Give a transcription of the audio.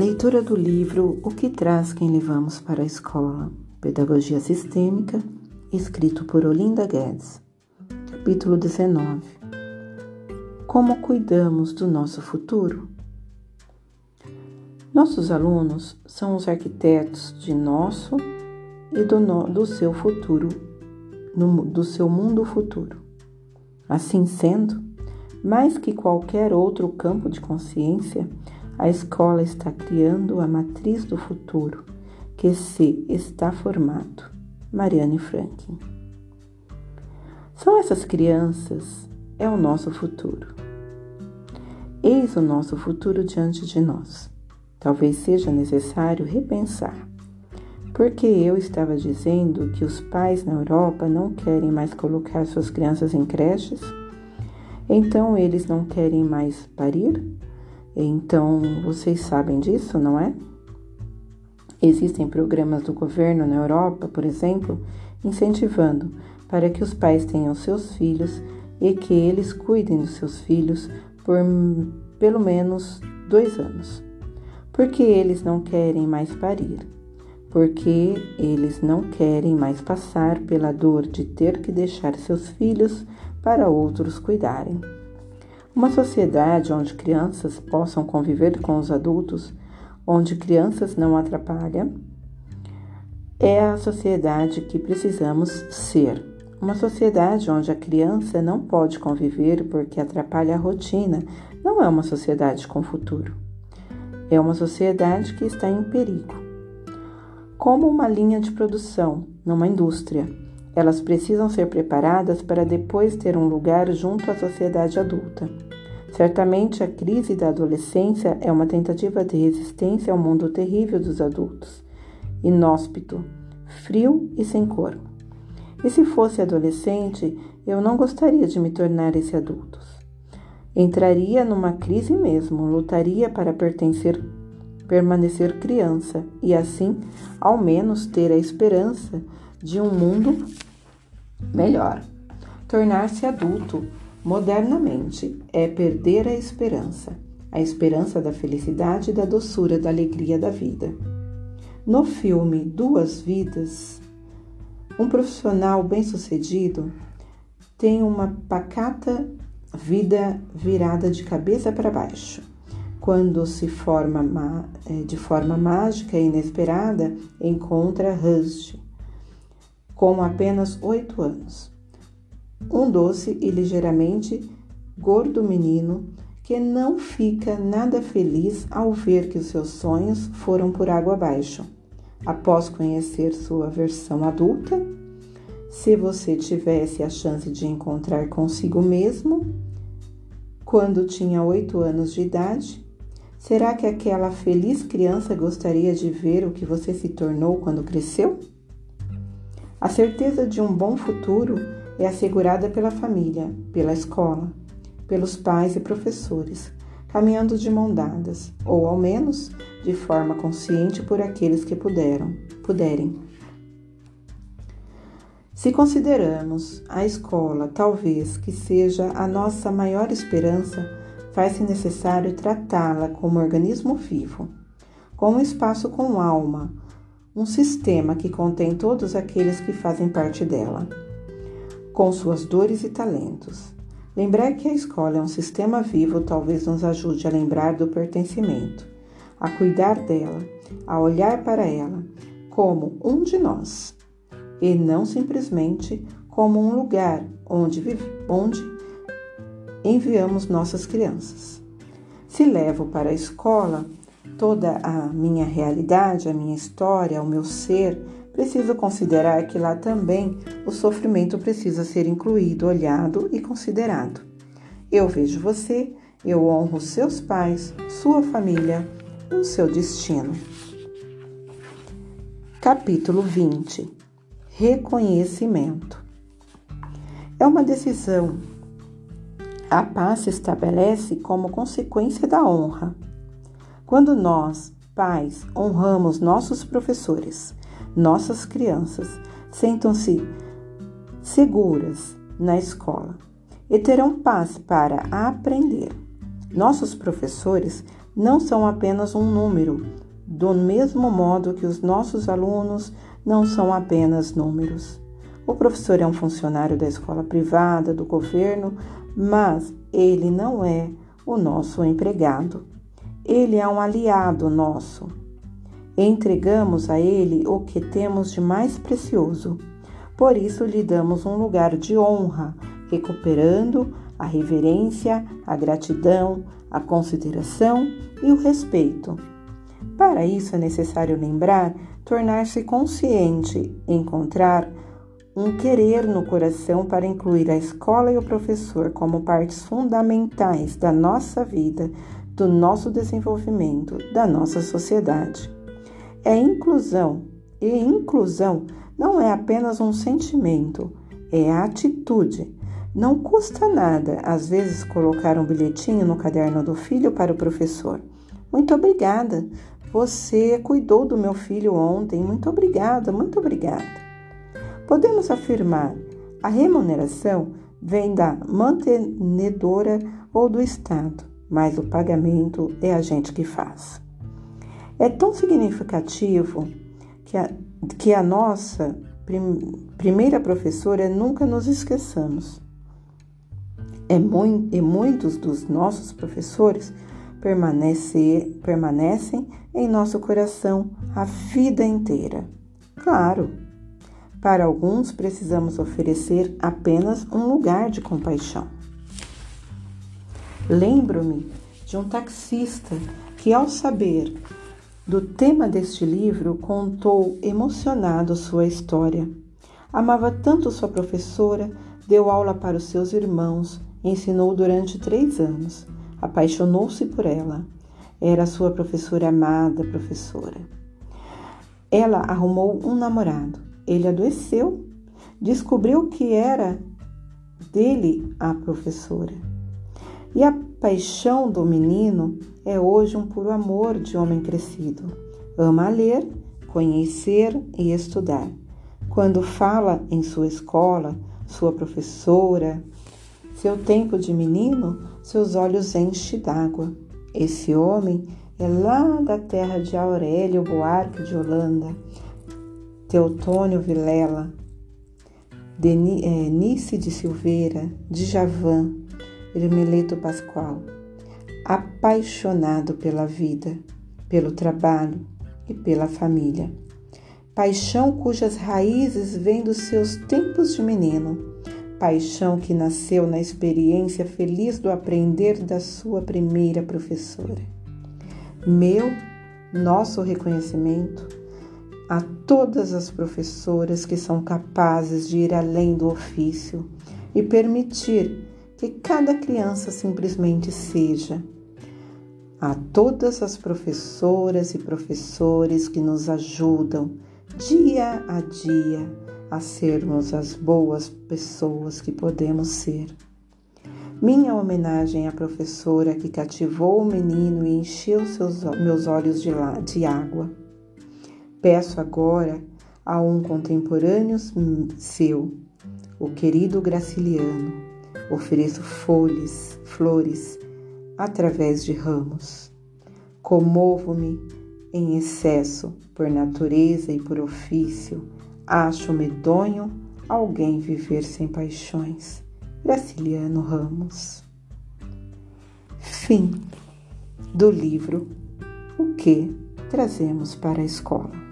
Leitura do livro O que traz quem levamos para a escola? Pedagogia Sistêmica, escrito por Olinda Guedes. Capítulo 19. Como cuidamos do nosso futuro? Nossos alunos são os arquitetos de nosso e do, no, do seu futuro, no, do seu mundo futuro. Assim sendo, mais que qualquer outro campo de consciência, a escola está criando a matriz do futuro que se está formado. Mariane Franklin. São essas crianças, é o nosso futuro. Eis o nosso futuro diante de nós. Talvez seja necessário repensar. Porque eu estava dizendo que os pais na Europa não querem mais colocar suas crianças em creches? Então eles não querem mais parir? Então, vocês sabem disso, não é? Existem programas do governo na Europa, por exemplo, incentivando para que os pais tenham seus filhos e que eles cuidem dos seus filhos por pelo menos dois anos. Porque eles não querem mais parir. Porque eles não querem mais passar pela dor de ter que deixar seus filhos para outros cuidarem. Uma sociedade onde crianças possam conviver com os adultos, onde crianças não atrapalham, é a sociedade que precisamos ser. Uma sociedade onde a criança não pode conviver porque atrapalha a rotina não é uma sociedade com futuro. É uma sociedade que está em perigo. Como uma linha de produção numa indústria, elas precisam ser preparadas para depois ter um lugar junto à sociedade adulta. Certamente a crise da adolescência é uma tentativa de resistência ao mundo terrível dos adultos, inóspito, frio e sem cor. E se fosse adolescente, eu não gostaria de me tornar esse adulto. Entraria numa crise mesmo, lutaria para pertencer, permanecer criança e assim, ao menos, ter a esperança de um mundo melhor. Tornar-se adulto modernamente é perder a esperança, a esperança da felicidade, da doçura, da alegria da vida. No filme Duas Vidas, um profissional bem-sucedido tem uma pacata vida virada de cabeça para baixo. Quando se forma é, de forma mágica e inesperada, encontra Rush, com apenas oito anos. Um doce e ligeiramente gordo menino que não fica nada feliz ao ver que os seus sonhos foram por água abaixo. Após conhecer sua versão adulta, se você tivesse a chance de encontrar consigo mesmo quando tinha oito anos de idade, será que aquela feliz criança gostaria de ver o que você se tornou quando cresceu? A certeza de um bom futuro é assegurada pela família, pela escola, pelos pais e professores, caminhando de mão dadas, ou ao menos de forma consciente por aqueles que puderam, puderem. Se consideramos a escola talvez que seja a nossa maior esperança, faz-se necessário tratá-la como organismo vivo, como um espaço com alma, um sistema que contém todos aqueles que fazem parte dela, com suas dores e talentos. Lembrar que a escola é um sistema vivo talvez nos ajude a lembrar do pertencimento, a cuidar dela, a olhar para ela como um de nós e não simplesmente como um lugar onde, onde enviamos nossas crianças. Se levo para a escola toda a minha realidade, a minha história, o meu ser, preciso considerar que lá também o sofrimento precisa ser incluído, olhado e considerado. Eu vejo você, eu honro seus pais, sua família o seu destino. Capítulo 20 Reconhecimento é uma decisão. A paz se estabelece como consequência da honra. Quando nós, pais, honramos nossos professores, nossas crianças sentam-se seguras na escola e terão paz para aprender. Nossos professores não são apenas um número, do mesmo modo que os nossos alunos não são apenas números. O professor é um funcionário da escola privada, do governo, mas ele não é o nosso empregado. Ele é um aliado nosso. Entregamos a ele o que temos de mais precioso. Por isso lhe damos um lugar de honra, recuperando a reverência, a gratidão, a consideração e o respeito. Para isso é necessário lembrar, tornar-se consciente, encontrar um querer no coração para incluir a escola e o professor como partes fundamentais da nossa vida, do nosso desenvolvimento, da nossa sociedade. É inclusão, e inclusão não é apenas um sentimento, é atitude. Não custa nada, às vezes, colocar um bilhetinho no caderno do filho para o professor. Muito obrigada. Você cuidou do meu filho ontem. Muito obrigada, muito obrigada. Podemos afirmar: a remuneração vem da mantenedora ou do Estado, mas o pagamento é a gente que faz. É tão significativo que a, que a nossa prim, primeira professora nunca nos esqueçamos. É muito, e muitos dos nossos professores permanece, permanecem em nosso coração a vida inteira. Claro, para alguns, precisamos oferecer apenas um lugar de compaixão. Lembro-me de um taxista que, ao saber do tema deste livro, contou emocionado sua história. Amava tanto sua professora, deu aula para os seus irmãos, ensinou durante três anos, apaixonou-se por ela. Era sua professora amada, professora. Ela arrumou um namorado ele adoeceu, descobriu que era dele a professora. E a paixão do menino é hoje um puro amor de homem crescido. Ama ler, conhecer e estudar. Quando fala em sua escola, sua professora, seu tempo de menino, seus olhos enchem d'água. Esse homem é lá da terra de Aurélio Buarque de Holanda Teotônio Vilela, Deni, é, Nice de Silveira, Djavan, Hermeleto Pascoal, apaixonado pela vida, pelo trabalho e pela família. Paixão cujas raízes vêm dos seus tempos de menino, paixão que nasceu na experiência feliz do aprender da sua primeira professora. Meu, nosso reconhecimento a todas as professoras que são capazes de ir além do ofício e permitir que cada criança simplesmente seja. A todas as professoras e professores que nos ajudam dia a dia a sermos as boas pessoas que podemos ser. Minha homenagem à professora que cativou o menino e encheu seus, meus olhos de, de água Peço agora a um contemporâneo seu, o querido Graciliano, ofereço folhas, flores, através de ramos. Comovo-me em excesso por natureza e por ofício, acho medonho alguém viver sem paixões. Graciliano Ramos. Fim do livro O que trazemos para a escola.